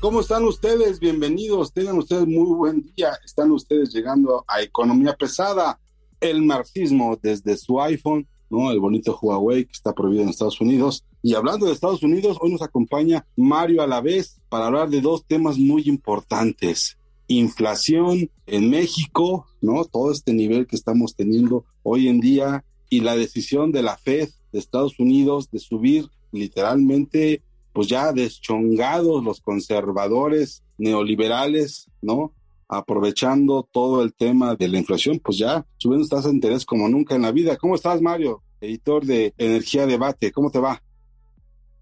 ¿Cómo están ustedes? Bienvenidos. Tengan ustedes muy buen día. Están ustedes llegando a Economía Pesada, el marxismo desde su iPhone, ¿no? El bonito Huawei que está prohibido en Estados Unidos. Y hablando de Estados Unidos, hoy nos acompaña Mario Alavés para hablar de dos temas muy importantes. Inflación en México, ¿no? Todo este nivel que estamos teniendo hoy en día y la decisión de la Fed de Estados Unidos de subir literalmente pues ya deschongados los conservadores neoliberales, ¿no? Aprovechando todo el tema de la inflación, pues ya subiendo tasas de interés como nunca en la vida. ¿Cómo estás, Mario? Editor de Energía Debate, ¿cómo te va?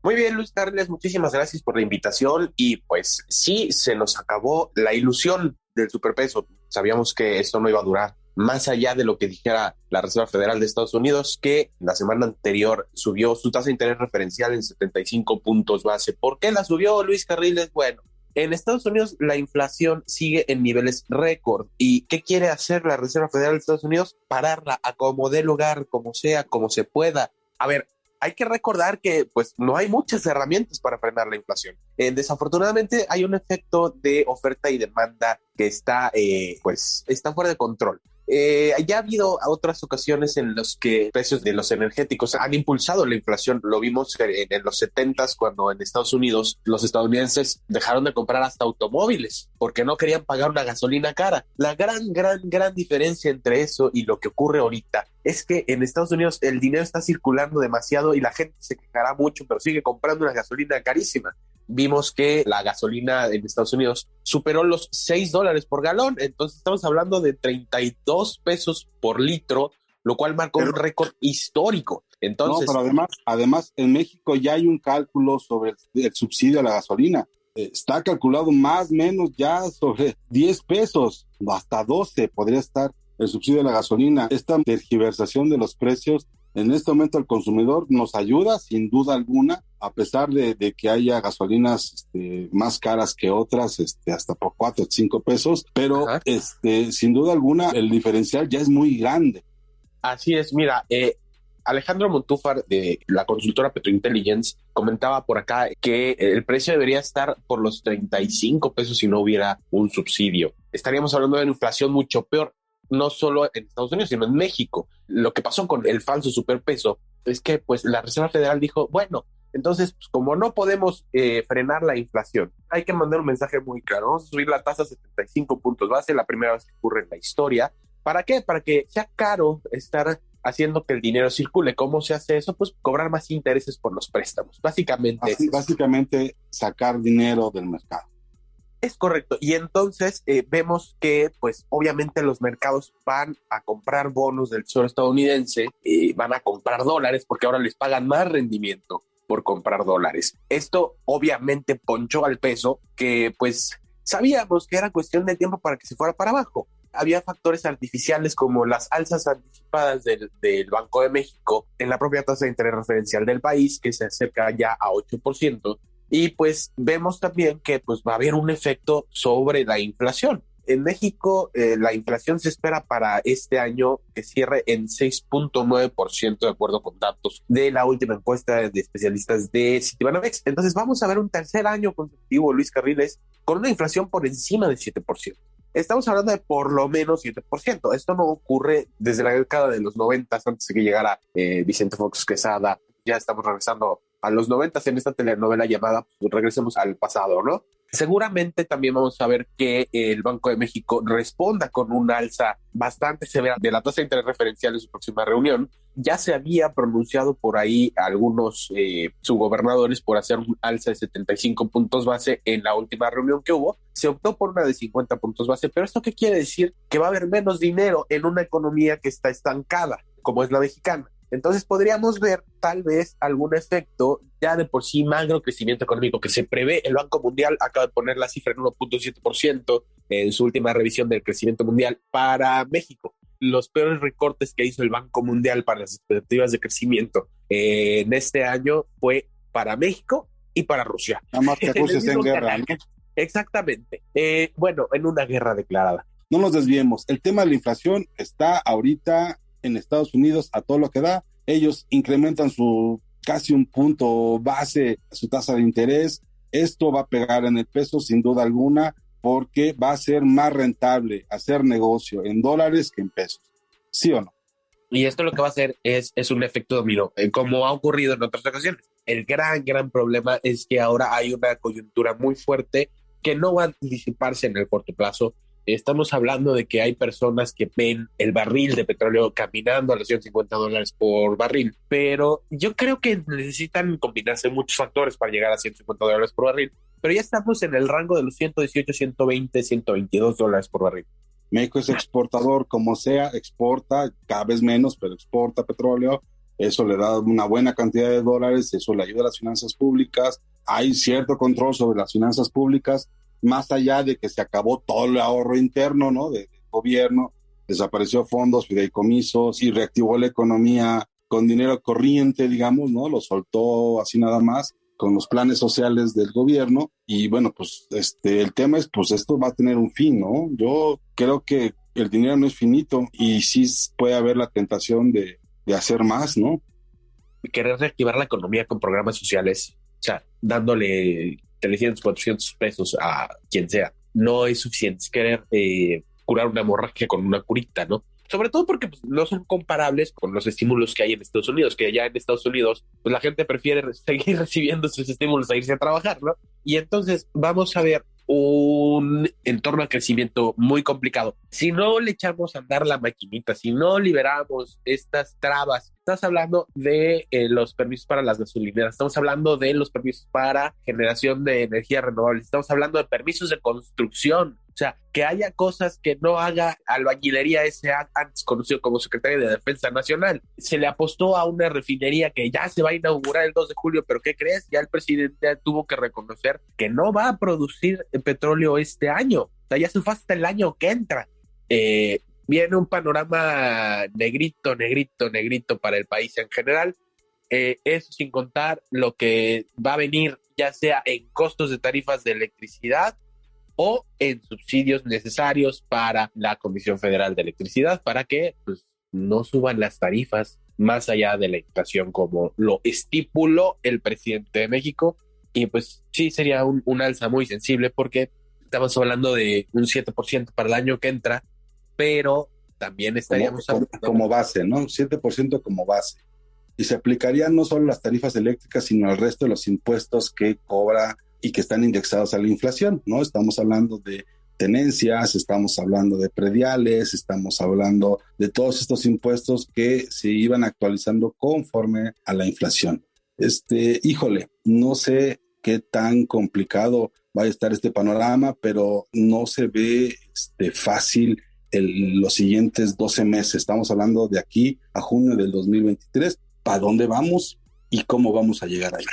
Muy bien, Luis Carles, muchísimas gracias por la invitación y pues sí, se nos acabó la ilusión del superpeso. Sabíamos que esto no iba a durar más allá de lo que dijera la Reserva Federal de Estados Unidos, que la semana anterior subió su tasa de interés referencial en 75 puntos base. ¿Por qué la subió Luis Carriles? Bueno, en Estados Unidos la inflación sigue en niveles récord. ¿Y qué quiere hacer la Reserva Federal de Estados Unidos? Pararla a como lugar, como sea, como se pueda. A ver, hay que recordar que pues no hay muchas herramientas para frenar la inflación. Eh, desafortunadamente hay un efecto de oferta y demanda que está eh, pues está fuera de control. Eh, ya ha habido otras ocasiones en las que precios de los energéticos han impulsado la inflación. Lo vimos en, los 70 cuando en Estados Unidos los estadounidenses dejaron de comprar hasta automóviles porque no querían pagar una gasolina cara. La gran, gran, gran diferencia entre eso y lo que ocurre ahorita es que en Estados Unidos el dinero está circulando demasiado y la gente se quejará mucho, pero sigue comprando una gasolina carísima vimos que la gasolina en Estados Unidos superó los 6 dólares por galón. Entonces estamos hablando de 32 pesos por litro, lo cual marcó un récord histórico. Entonces, no, pero además, además en México ya hay un cálculo sobre el, subsidio a la gasolina. Eh, está calculado más o menos ya sobre 10 pesos, hasta 12 podría estar el subsidio a la gasolina. Esta tergiversación de los precios en este momento el consumidor nos ayuda sin duda alguna, a pesar de, que haya gasolinas este, más caras que otras, este, hasta por cuatro o cinco pesos, pero este, sin duda alguna el diferencial ya es muy grande. Así es, mira, eh, Alejandro Montúfar de la consultora Petrointelligence comentaba por acá que el precio debería estar por los 35 pesos si no hubiera un subsidio. Estaríamos hablando de una inflación mucho peor no solo en Estados Unidos, sino en México. Lo que pasó con el falso superpeso es que pues la Reserva Federal dijo, bueno, entonces, pues, como no podemos eh, frenar la inflación, hay que mandar un mensaje muy claro. Vamos a subir la tasa a 75 puntos base, la primera vez que ocurre en la historia. ¿Para qué? Para que sea caro estar haciendo que el dinero circule. ¿Cómo se hace eso? Pues cobrar más intereses por los préstamos. Básicamente. básicamente sacar dinero del mercado. Es correcto. Y entonces eh, vemos que, pues, obviamente los mercados van a comprar bonos del Tesoro estadounidense, y van a comprar dólares porque ahora les pagan más rendimiento por comprar dólares. Esto obviamente ponchó al peso que, pues, sabíamos que era cuestión de tiempo para que se fuera para abajo. Había factores artificiales como las alzas anticipadas del, del Banco de México en la propia tasa de interés referencial del país, que se acerca ya a 8%, y pues vemos también que pues va a haber un efecto sobre la inflación. En México, eh, la inflación se espera para este año que cierre en 6.9% de acuerdo con datos de la última encuesta de especialistas de Citibanamex. Entonces vamos a ver un tercer año consecutivo, Luis Carriles, con una inflación por encima del 7%. Estamos hablando de por lo menos 7%. Esto no ocurre desde la década de los 90, antes de que llegara eh, Vicente Fox Quesada. Ya estamos regresando a los 90 en esta telenovela llamada pues, Regresemos al pasado, ¿no? Seguramente también vamos a ver que el Banco de México responda con un alza bastante severa de la tasa de interés referencial en su próxima reunión. Ya se había pronunciado por ahí algunos eh, subgobernadores por hacer un alza de 75 puntos base en la última reunión que hubo. Se optó por una de 50 puntos base, pero ¿esto qué quiere decir? Que va a haber menos dinero en una economía que está estancada, como es la mexicana. Entonces podríamos ver tal vez algún efecto ya de por sí magro crecimiento económico que se prevé. El Banco Mundial acaba de poner la cifra en 1.7% en su última revisión del crecimiento mundial para México. Los peores recortes que hizo el Banco Mundial para las expectativas de crecimiento en este año fue para México y para Rusia. Nada más que en guerra. Exactamente. Eh, bueno, en una guerra declarada. No nos desviemos. El tema de la inflación está ahorita en Estados Unidos a todo lo que da. Ellos incrementan su casi un punto base su tasa de interés. Esto va a pegar en el peso sin duda alguna porque va a ser más rentable hacer negocio en dólares que en pesos. ¿Sí o no? Y esto lo que va a hacer es, es un efecto dominó, eh, como ha ocurrido en otras ocasiones. El gran, gran problema es que ahora hay una coyuntura muy fuerte que no va a disiparse en el corto plazo Estamos hablando de que hay personas que ven el barril de petróleo caminando a los 150 dólares por barril, pero yo creo que necesitan combinarse muchos factores para llegar a 150 dólares por barril, pero ya estamos en el rango de los 118, 120, 122 dólares por barril. México es exportador, como sea, exporta cada vez menos, pero exporta petróleo. Eso le da una buena cantidad de dólares, eso le ayuda a las finanzas públicas. Hay cierto control sobre las finanzas públicas más allá de que se acabó todo el ahorro interno, ¿no? del gobierno, desapareció fondos, fideicomisos y reactivó la economía con dinero corriente, digamos, ¿no? Lo soltó así nada más con los planes sociales del gobierno y bueno, pues este el tema es pues esto va a tener un fin, ¿no? Yo creo que el dinero no es finito y sí puede haber la tentación de, de hacer más, ¿no? Querer reactivar la economía con programas sociales, o sea, dándole 300, 400 pesos a quien sea, no es suficiente. Querer eh, curar una hemorragia con una curita, ¿no? Sobre todo porque pues, no son comparables con los estímulos que hay en Estados Unidos, que allá en Estados Unidos, pues la gente prefiere seguir recibiendo sus estímulos a irse a trabajar, ¿no? Y entonces vamos a ver un entorno de crecimiento muy complicado. Si no le echamos a andar la maquinita, si no liberamos estas trabas, estás hablando de eh, los permisos para las gasolineras, estamos hablando de los permisos para generación de energía renovable, estamos hablando de permisos de construcción, o sea, que haya cosas que no haga albañilería S.A., antes conocido como secretario de Defensa Nacional. Se le apostó a una refinería que ya se va a inaugurar el 2 de julio, pero ¿qué crees? Ya el presidente tuvo que reconocer que no va a producir petróleo este año. O sea, ya se fue hasta el año que entra. Eh, viene un panorama negrito, negrito, negrito para el país en general. Eh, eso sin contar lo que va a venir ya sea en costos de tarifas de electricidad o en subsidios necesarios para la Comisión Federal de Electricidad para que pues, no suban las tarifas más allá de la inflación como lo estipuló el presidente de México. Y pues sí sería un, un alza muy sensible porque estamos hablando de un 7% para el año que entra, pero también estaríamos como, como base, ¿no? 7% como base. Y se aplicarían no solo las tarifas eléctricas, sino el resto de los impuestos que cobra y que están indexados a la inflación, ¿no? Estamos hablando de tenencias, estamos hablando de prediales, estamos hablando de todos estos impuestos que se iban actualizando conforme a la inflación. Este, híjole, no sé qué tan complicado va a estar este panorama, pero no se ve este, fácil los siguientes 12 meses. Estamos hablando de aquí a junio del 2023. ¿Para dónde vamos y cómo vamos a llegar ahí?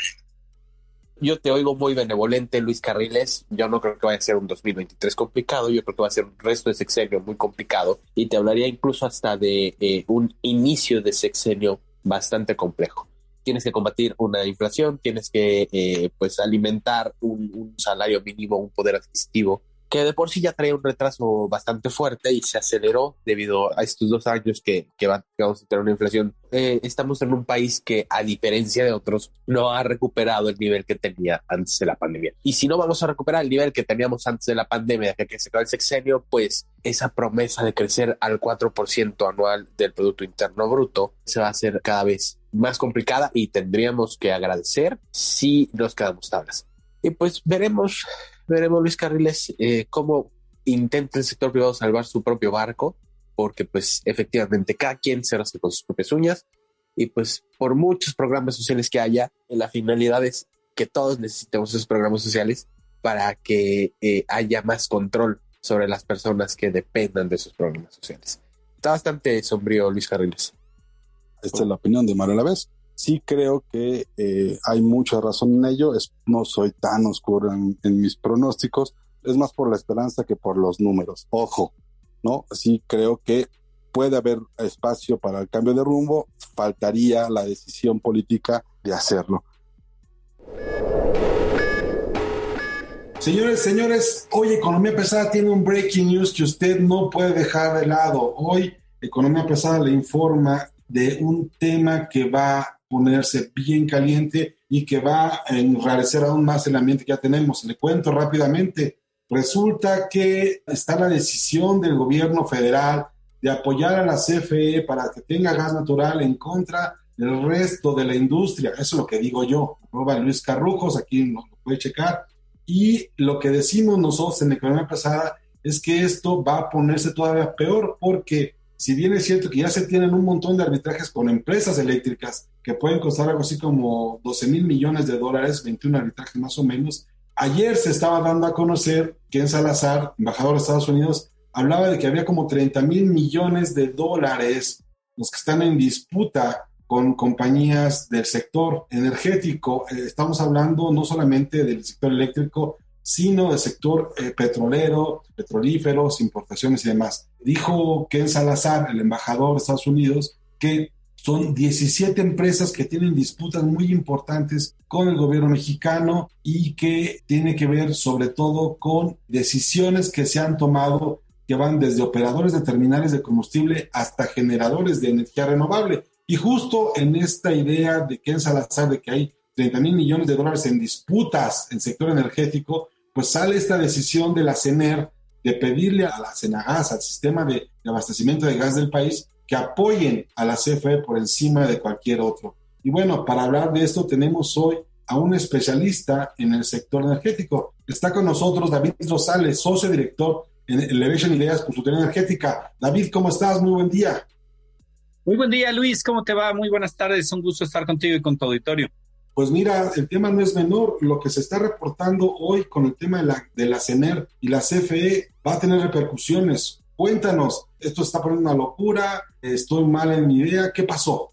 Yo te oigo muy benevolente, Luis Carriles. Yo no creo que vaya a ser un 2023 complicado. Yo creo que va a ser un resto de sexenio muy complicado. Y te hablaría incluso hasta de eh, un inicio de sexenio bastante complejo. Tienes que combatir una inflación, tienes que eh, pues alimentar un, un salario mínimo, un poder adquisitivo que de por sí ya traía un retraso bastante fuerte y se aceleró debido a estos dos años que, que, vamos a tener una inflación. Eh, estamos en un país que, a diferencia de otros, no ha recuperado el nivel que tenía antes de la pandemia. Y si no vamos a recuperar el nivel que teníamos antes de la pandemia, que, que se acaba el sexenio, pues esa promesa de crecer al 4% anual del Producto Interno Bruto se va a hacer cada vez más complicada y tendríamos que agradecer si nos quedamos tablas. Y pues veremos veremos, Luis Carriles, eh, cómo intenta el sector privado salvar su propio barco, porque pues efectivamente cada quien se rasca con sus propias uñas y pues por muchos programas sociales que haya, la finalidad es que todos necesitemos esos programas sociales para que eh, haya más control sobre las personas que dependan de esos programas sociales. Está bastante sombrío Luis Carriles. Esta es la opinión de Manuel Aves. Sí creo que eh, hay mucha razón en ello. no soy tan oscuro en, mis pronósticos. Es más por la esperanza que por los números. Ojo, ¿no? Sí creo que puede haber espacio para el cambio de rumbo. Faltaría la decisión política de hacerlo. Señores, señores, hoy Economía Pesada tiene un breaking news que usted no puede dejar de lado. Hoy Economía Pesada le informa de un tema que va ponerse bien caliente y que va a enrarecer aún más el ambiente que ya tenemos. Le cuento rápidamente. Resulta que está la decisión del gobierno federal de apoyar a la CFE para que tenga gas natural en contra del resto de la industria. Eso es lo que digo yo. Luis Carrujos, aquí nos lo puede checar. Y lo que decimos nosotros en la economía pasada es que esto va a ponerse todavía peor porque si bien es cierto que ya se tienen un montón de arbitrajes con empresas eléctricas que pueden costar algo así como 12 mil millones de dólares, 21 arbitrajes más o menos, ayer se estaba dando a conocer que en Salazar, embajador de Estados Unidos, hablaba de que había como 30 mil millones de dólares los que están en disputa con compañías del sector energético. Eh, estamos hablando no solamente del sector eléctrico, sino del sector eh, petrolero, petrolíferos, importaciones y demás. Dijo Ken Salazar, el embajador de Estados Unidos, que son 17 empresas que tienen disputas muy importantes con el gobierno mexicano y que tiene que ver sobre todo con decisiones que se han tomado que van desde operadores de terminales de combustible hasta generadores de energía renovable. Y justo en esta idea de Ken Salazar de que hay 30 mil millones de dólares en disputas en sector energético, pues sale esta decisión de la CENER de pedirle a la CENAGAS, al sistema de, abastecimiento de gas del país, que apoyen a la CFE por encima de cualquier otro. Y bueno, para hablar de esto tenemos hoy a un especialista en el sector energético. Está con nosotros David Rosales, socio director en Elevation Ideas Consultoría Energética. David, ¿cómo estás? Muy buen día. Muy buen día, Luis. ¿Cómo te va? Muy buenas tardes. Un gusto estar contigo y con tu auditorio. Pues mira, el tema no es menor. Lo que se está reportando hoy con el tema de la, de la CENER y la CFE va a tener repercusiones. Cuéntanos, esto está poniendo una locura, estoy mal en mi idea, ¿qué pasó?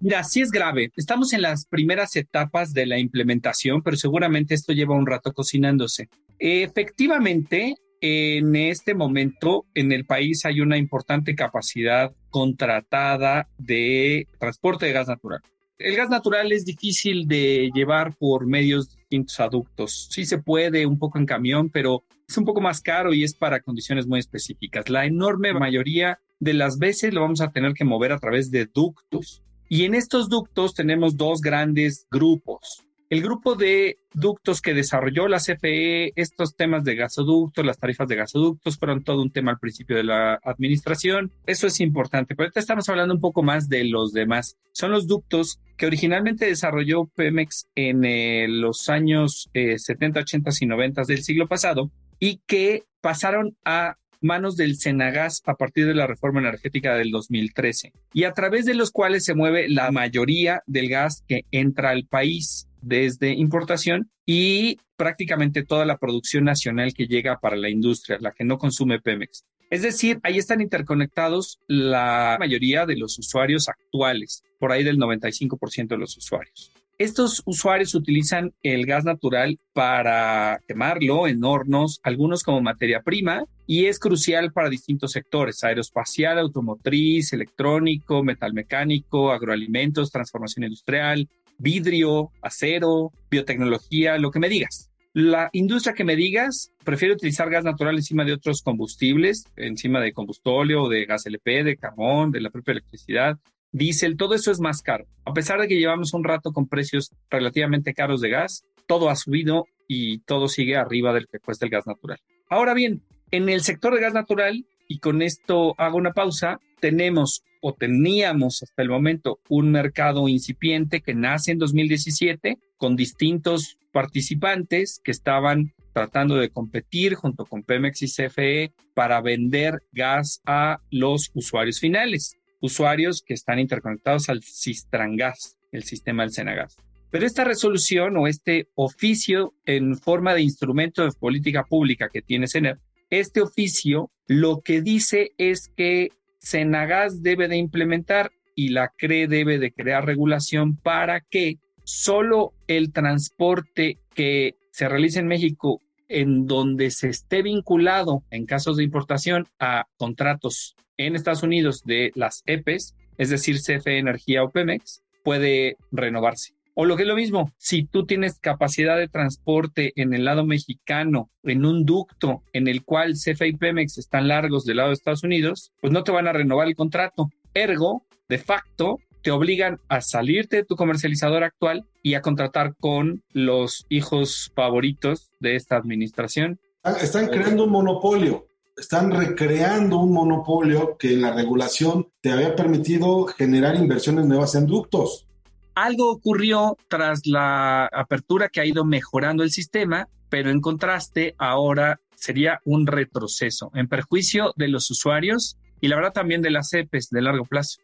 Mira, sí es grave. Estamos en las primeras etapas de la implementación, pero seguramente esto lleva un rato cocinándose. Efectivamente, en este momento en el país hay una importante capacidad contratada de transporte de gas natural. El gas natural es difícil de llevar por medios distintos aductos. Sí se puede un poco en camión, pero es un poco más caro y es para condiciones muy específicas. La enorme mayoría de las veces lo vamos a tener que mover a través de ductos. Y en estos ductos tenemos dos grandes grupos. El grupo de ductos que desarrolló la CFE, estos temas de gasoductos, las tarifas de gasoductos, fueron todo un tema al principio de la administración. Eso es importante, pero ahorita estamos hablando un poco más de los demás. Son los ductos que originalmente desarrolló Pemex en eh, los años 70, eh, 80 y 90 del siglo pasado y que pasaron a manos del Senagas a partir de la reforma energética del 2013 y a través de los cuales se mueve la mayoría del gas que entra al país desde importación y prácticamente toda la producción nacional que llega para la industria, la que no consume Pemex. Es decir, ahí están interconectados la mayoría de los usuarios actuales, por ahí del 95% de los usuarios. Estos usuarios utilizan el gas natural para quemarlo en hornos, algunos como materia prima, y es crucial para distintos sectores, aeroespacial, automotriz, electrónico, metalmecánico, agroalimentos, transformación industrial, vidrio, acero, biotecnología, lo que me digas. La industria que me digas prefiere utilizar gas natural encima de otros combustibles, encima de combustóleo, de gas LP, de carbón, de la propia electricidad, diésel, todo eso es más caro. A pesar de que llevamos un rato con precios relativamente caros de gas, todo ha subido y todo sigue arriba del que cuesta el gas natural. Ahora bien, en el sector de gas natural, y con esto hago una pausa, tenemos o teníamos hasta el momento un mercado incipiente que nace en 2017 con distintos participantes que estaban tratando de competir junto con Pemex y CFE para vender gas a los usuarios finales, usuarios que están interconectados al Cistrangas, el sistema del Senagas. Pero esta resolución o este oficio en forma de instrumento de política pública que tiene CENER, este oficio lo que dice es que Senagas debe de implementar y la CRE debe de crear regulación para que solo el transporte que se realice en México en donde se esté vinculado en casos de importación a contratos en Estados Unidos de las EPES, es decir, CFE Energía o Pemex, puede renovarse. O lo que es lo mismo, si tú tienes capacidad de transporte en el lado mexicano, en un ducto en el cual CFE y Pemex están largos del lado de Estados Unidos, pues no te van a renovar el contrato. Ergo, de facto, te obligan a salirte de tu comercializador actual y a contratar con los hijos favoritos de esta administración. Están creando un monopolio, están recreando un monopolio que la regulación te había permitido generar inversiones nuevas en ductos. Algo ocurrió tras la apertura que ha ido mejorando el sistema, pero en contraste ahora sería un retroceso en perjuicio de los usuarios y la verdad también de las EPES de largo plazo.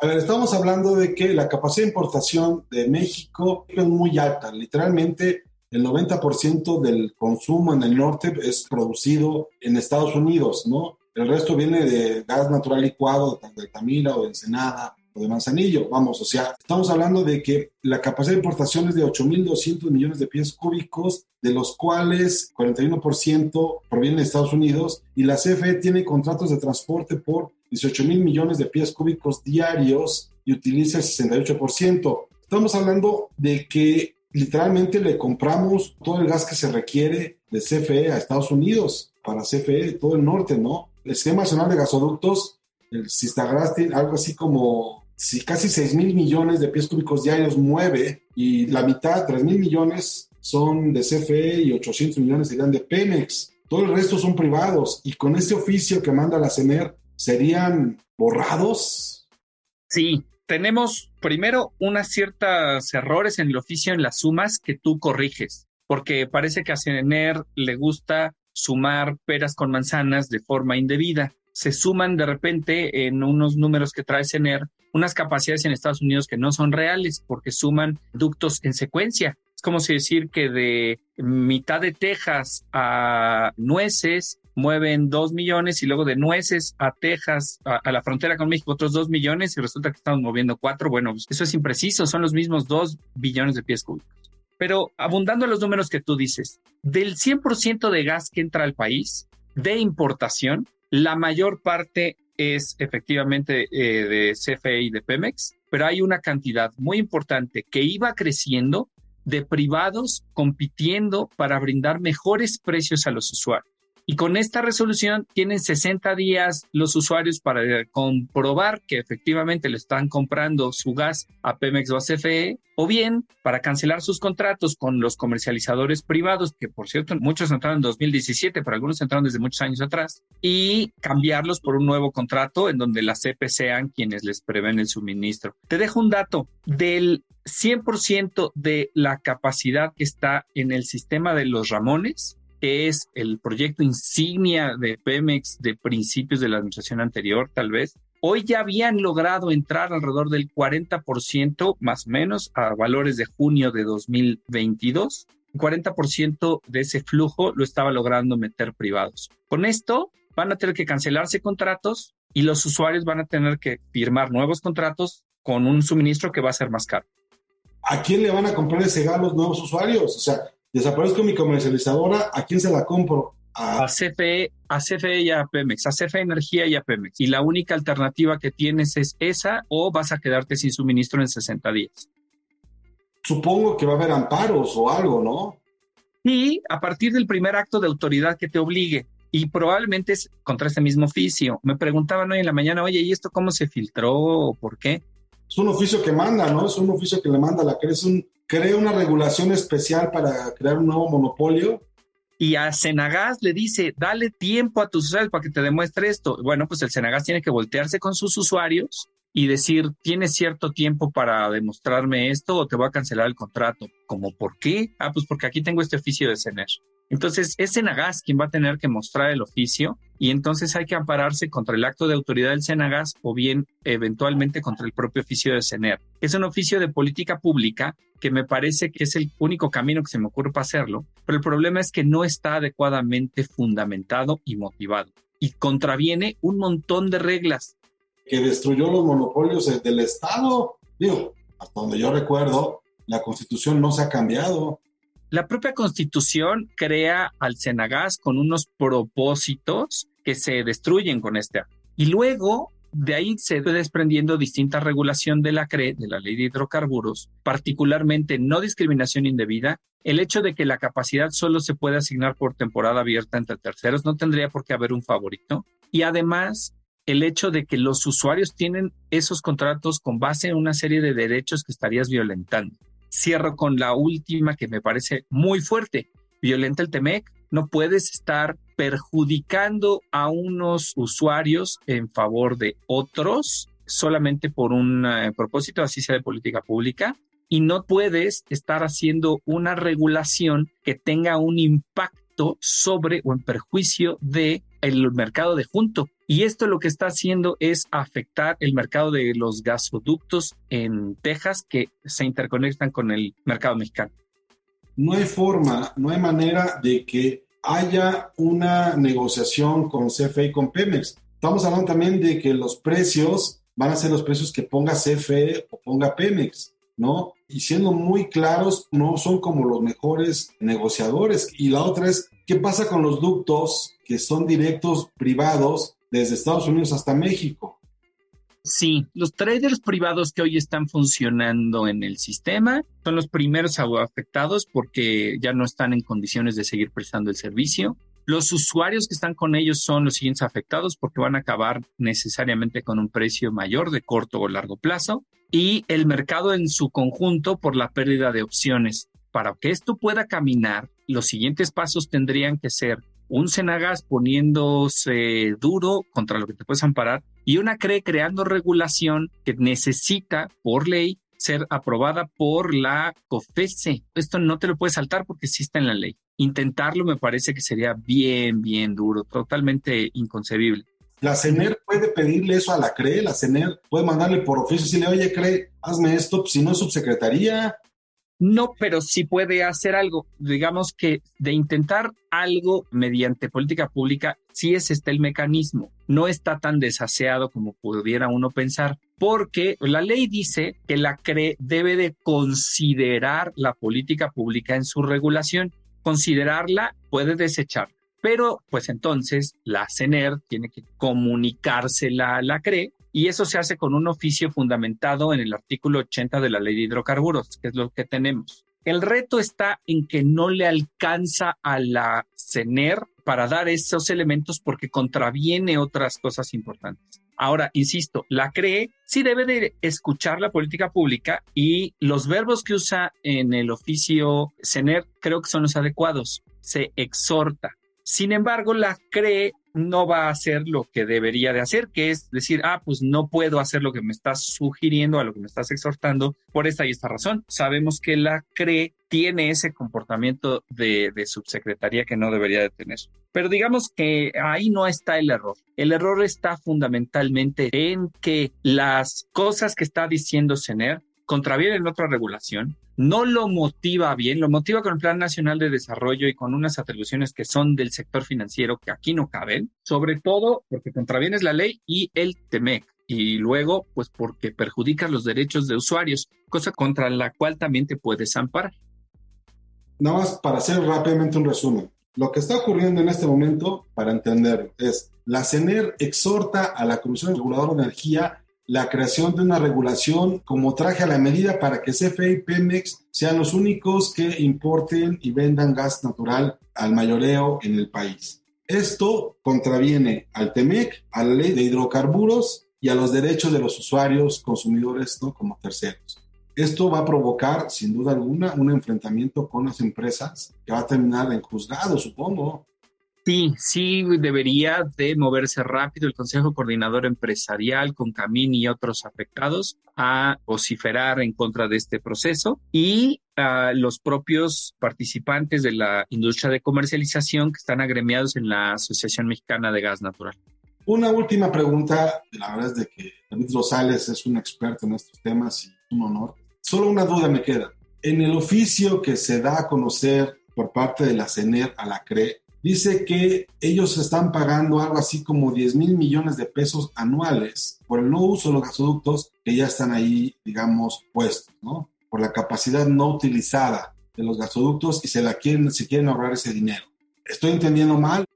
A ver, estamos hablando de que la capacidad de importación de México es muy alta. Literalmente, el 90% del consumo en el norte es producido en Estados Unidos, ¿no? El resto viene de gas natural licuado, de Altamira o de Ensenada de Manzanillo. Vamos, o sea, estamos hablando de que la capacidad de importación es de 8.200 millones de pies cúbicos, de los cuales 41% provienen de Estados Unidos y la CFE tiene contratos de transporte por 18 mil millones de pies cúbicos diarios y utiliza el 68%. Estamos hablando de que literalmente le compramos todo el gas que se requiere de CFE a Estados Unidos, para CFE, todo el norte, ¿no? El Sistema Nacional de Gasoductos, el Sistagras, algo así como si casi 6 mil millones de pies cúbicos diarios mueve y la mitad, 3 mil millones, son de CFE y 800 millones serían de Pemex. Todo el resto son privados y con este oficio que manda la CEMER serían borrados? Sí, tenemos primero unas ciertos errores en el oficio en las sumas que tú corriges, porque parece que a CENER le gusta sumar peras con manzanas de forma indebida. Se suman de repente en unos números que trae CENER unas capacidades en Estados Unidos que no son reales porque suman ductos en secuencia. Es como si decir que de mitad de Texas a nueces mueven dos millones y luego de nueces a Texas, a, la frontera con México, otros dos millones y resulta que estamos moviendo cuatro. Bueno, pues, eso es impreciso, son los mismos dos billones de pies cúbicos. Pero abundando a los números que tú dices, del 100% de gas que entra al país de importación, la mayor parte es efectivamente eh, de CFE y de Pemex, pero hay una cantidad muy importante que iba creciendo de privados compitiendo para brindar mejores precios a los usuarios. Y con esta resolución tienen 60 días los usuarios para comprobar que efectivamente le están comprando su gas a Pemex o a CFE, o bien para cancelar sus contratos con los comercializadores privados, que por cierto muchos entraron en 2017, pero algunos entraron desde muchos años atrás, y cambiarlos por un nuevo contrato en donde las CP sean quienes les prevén el suministro. Te dejo un dato del 100% de la capacidad que está en el sistema de los Ramones, es el proyecto insignia de Pemex de principios de la administración anterior, tal vez. Hoy ya habían logrado entrar alrededor del 40% más o menos a valores de junio de 2022. 40% de ese flujo lo estaba logrando meter privados. Con esto van a tener que cancelarse contratos y los usuarios van a tener que firmar nuevos contratos con un suministro que va a ser más caro. ¿A quién le van a comprar ese gas los nuevos usuarios? O sea, desaparezco mi comercializadora, ¿a quién se la compro? A... CFE, a CFE y a Pemex, a CFE Energía y a Pemex. Y la única alternativa que tienes es esa o vas a quedarte sin suministro en 60 días. Supongo que va a haber amparos o algo, ¿no? Y a partir del primer acto de autoridad que te obligue, y probablemente es contra este mismo oficio. Me preguntaban hoy en la mañana, oye, ¿y esto cómo se filtró o por qué? Es un oficio que manda, ¿no? Es un oficio que le manda la un crea una regulación especial para crear un nuevo monopolio. Y a Senagas le dice, dale tiempo a tus usuarios para que te demuestre esto. Bueno, pues el Senagas tiene que voltearse con sus usuarios y decir, tienes cierto tiempo para demostrarme esto o te voy a cancelar el contrato. ¿Cómo por qué? Ah, pues porque aquí tengo este oficio de CENER. Entonces es Senagas quien va a tener que mostrar el oficio y entonces hay que ampararse contra el acto de autoridad del Senagas o bien eventualmente contra el propio oficio de Sener. Es un oficio de política pública que me parece que es el único camino que se me ocurre para hacerlo, pero el problema es que no está adecuadamente fundamentado y motivado y contraviene un montón de reglas. Que destruyó los monopolios del Estado. Digo, hasta donde yo recuerdo, la constitución no se ha cambiado. La propia constitución crea al Senagas con unos propósitos que se destruyen con este acto. Y luego de ahí se va desprendiendo distinta regulación de la CRE, de la ley de hidrocarburos, particularmente no discriminación indebida, el hecho de que la capacidad solo se puede asignar por temporada abierta entre terceros, no tendría por qué haber un favorito. Y además, el hecho de que los usuarios tienen esos contratos con base en una serie de derechos que estarías violentando. Cierro con la última que me parece muy fuerte. Violenta el TEMEC. No puedes estar perjudicando a unos usuarios en favor de otros solamente por un eh, propósito, así sea de política pública, y no puedes estar haciendo una regulación que tenga un impacto sobre o en perjuicio de el mercado de junto. Y esto lo que está haciendo es afectar el mercado de los gasoductos en Texas que se interconectan con el mercado mexicano. No hay forma, no hay manera de que haya una negociación con CFE y con Pemex. Estamos hablando también de que los precios van a ser los precios que ponga CFE o ponga Pemex, ¿no? Y siendo muy claros, no son como los mejores negociadores. Y la otra es, ¿qué pasa con los ductos que son directos privados desde Estados Unidos hasta México. Sí, los traders privados que hoy están funcionando en el sistema son los primeros afectados porque ya no están en condiciones de seguir prestando el servicio. Los usuarios que están con ellos son los siguientes afectados porque van a acabar necesariamente con un precio mayor de corto o largo plazo y el mercado en su conjunto por la pérdida de opciones. Para que esto pueda caminar, los siguientes pasos tendrían que ser un Senagas poniéndose duro contra lo que te puedes amparar y una CRE creando regulación que necesita por ley ser aprobada por la COFESE. Esto no te lo puedes saltar porque sí está en la ley. Intentarlo me parece que sería bien, bien duro, totalmente inconcebible. La CENER puede pedirle eso a la CRE, la CENER puede mandarle por oficio y decirle, oye, CRE, hazme esto, si no es subsecretaría, no, pero sí puede hacer algo. Digamos que de intentar algo mediante política pública, sí es este el mecanismo. No está tan desaseado como pudiera uno pensar, porque la ley dice que la CRE debe de considerar la política pública en su regulación. Considerarla puede desechar. Pero, pues entonces, la CENER tiene que comunicársela a la CRE y eso se hace con un oficio fundamentado en el artículo 80 de la ley de hidrocarburos, que es lo que tenemos. El reto está en que no le alcanza a la CENER para dar esos elementos porque contraviene otras cosas importantes. Ahora, insisto, la CRE sí debe de escuchar la política pública y los verbos que usa en el oficio CENER creo que son los adecuados. Se exhorta. Sin embargo, la CRE no va a hacer lo que debería de hacer, que es decir, ah, pues no puedo hacer lo que me estás sugiriendo, a lo que me estás exhortando por esta y esta razón. Sabemos que la CRE tiene ese comportamiento de, subsecretaría que no debería de tener. Pero digamos que ahí no está el error. El error está fundamentalmente en que las cosas que está diciendo CENER contravienen otra regulación, no lo motiva bien, lo motiva con el Plan Nacional de Desarrollo y con unas atribuciones que son del sector financiero que aquí no caben, sobre todo porque contravienes la ley y el TEMEC. Y luego, pues porque perjudicas los derechos de usuarios, cosa contra la cual también te puedes amparar. Nada más para hacer rápidamente un resumen. Lo que está ocurriendo en este momento, para entender, es la CENER exhorta a la Comisión Reguladora de Energía la creación de una regulación como traje a la medida para que CFE y Pemex sean los únicos que importen y vendan gas natural al mayoreo en el país. Esto contraviene al TEMEC, a la ley de hidrocarburos y a los derechos de los usuarios consumidores ¿no? como terceros. Esto va a provocar, sin duda alguna, un enfrentamiento con las empresas que va a terminar en juzgado, supongo. Sí, sí debería de moverse rápido el Consejo Coordinador Empresarial con Camín y otros afectados a vociferar en contra de este proceso y a los propios participantes de la industria de comercialización que están agremiados en la Asociación Mexicana de Gas Natural. Una última pregunta, la verdad es de que David Rosales es un experto en estos temas y es un honor. Solo una duda me queda. En el oficio que se da a conocer por parte de la CENER a la CRE, dice que ellos están pagando algo así como 10 mil millones de pesos anuales por el no uso de los gasoductos que ya están ahí, digamos, puestos, ¿no? Por la capacidad no utilizada de los gasoductos y se la quieren, se quieren ahorrar ese dinero. ¿Estoy entendiendo mal?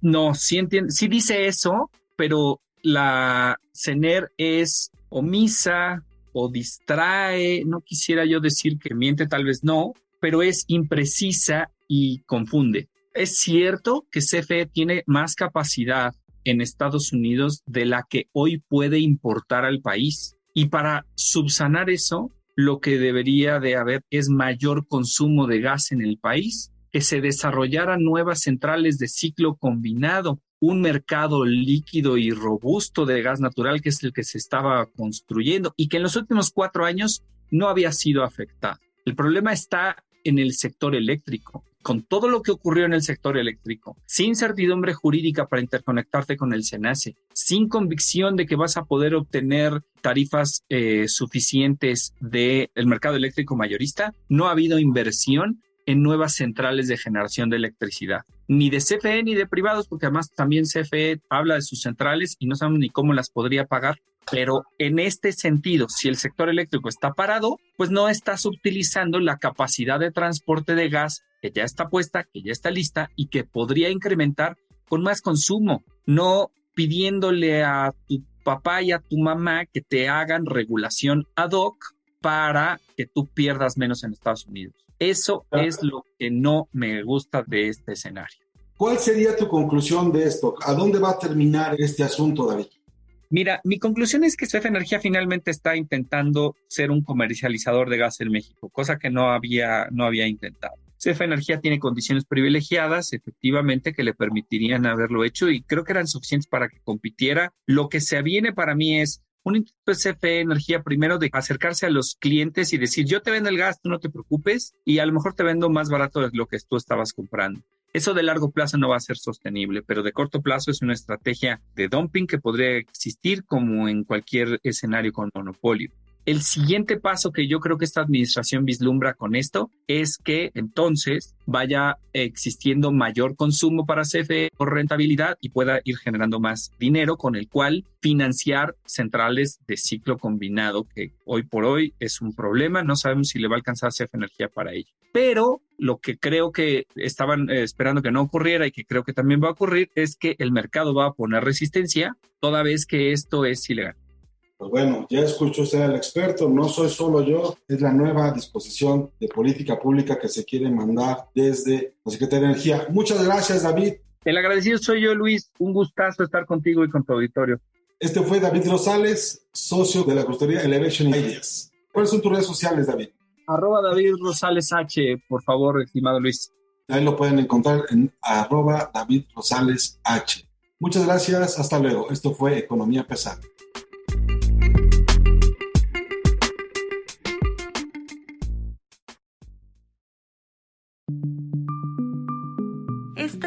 No, sí, sí dice eso, pero la CENER es omisa o distrae, no quisiera yo decir que miente, tal vez no, pero es imprecisa y confunde. Es cierto que CFE tiene más capacidad en Estados Unidos de la que hoy puede importar al país. Y para subsanar eso, lo que debería de haber es mayor consumo de gas en el país, que se desarrollaran nuevas centrales de ciclo combinado, un mercado líquido y robusto de gas natural, que es el que se estaba construyendo y que en los últimos cuatro años no había sido afectado. El problema está en el sector eléctrico con todo lo que ocurrió en el sector eléctrico, sin certidumbre jurídica para interconectarte con el SENACE, sin convicción de que vas a poder obtener tarifas eh, suficientes del mercado eléctrico mayorista, no ha habido inversión en nuevas centrales de generación de electricidad, ni de CFE ni de privados, porque además también CFE habla de sus centrales y no sabemos ni cómo las podría pagar. Pero en este sentido, si el sector eléctrico está parado, pues no estás utilizando la capacidad de transporte de gas que ya está puesta, que ya está lista y que podría incrementar con más consumo, no pidiéndole a tu papá y a tu mamá que te hagan regulación ad hoc para que tú pierdas menos en Estados Unidos. Eso es lo que no me gusta de este escenario. ¿Cuál sería tu conclusión de esto? ¿A dónde va a terminar este asunto, David? Mira, mi conclusión es que CF Energía finalmente está intentando ser un comercializador de gas en México, cosa que no había, no había intentado. CF Energía tiene condiciones privilegiadas, efectivamente, que le permitirían haberlo hecho y creo que eran suficientes para que compitiera. Lo que se viene para mí es un intento CFE Energía primero de acercarse a los clientes y decir, yo te vendo el gas, tú no te preocupes, y a lo mejor te vendo más barato de lo que tú estabas comprando. Eso de largo plazo no va a ser sostenible, pero de corto plazo es una estrategia de dumping que podría existir como en cualquier escenario con monopolio. El siguiente paso que yo creo que esta administración vislumbra con esto es que entonces vaya existiendo mayor consumo para CFE por rentabilidad y pueda ir generando más dinero con el cual financiar centrales de ciclo combinado, que hoy por hoy es un problema. No sabemos si le va a alcanzar CFE Energía para ello. Pero lo que creo que estaban eh, esperando que no ocurriera y que creo que también va a ocurrir es que el mercado va a poner resistencia toda vez que esto es ilegal. Pues bueno, ya escuchó usted al experto, no soy solo yo, es la nueva disposición de política pública que se quiere mandar desde la Secretaría de Energía. Muchas gracias, David. El agradecido soy yo, Luis. Un gustazo estar contigo y con tu auditorio. Este fue David Rosales, socio de la consultoría Elevation Ideas. ¿Cuáles son tus redes sociales, David? Arroba David Rosales H, por favor, estimado Luis. Ahí lo pueden encontrar en arroba David Rosales H. Muchas gracias, hasta luego. Esto fue Economía Pesada.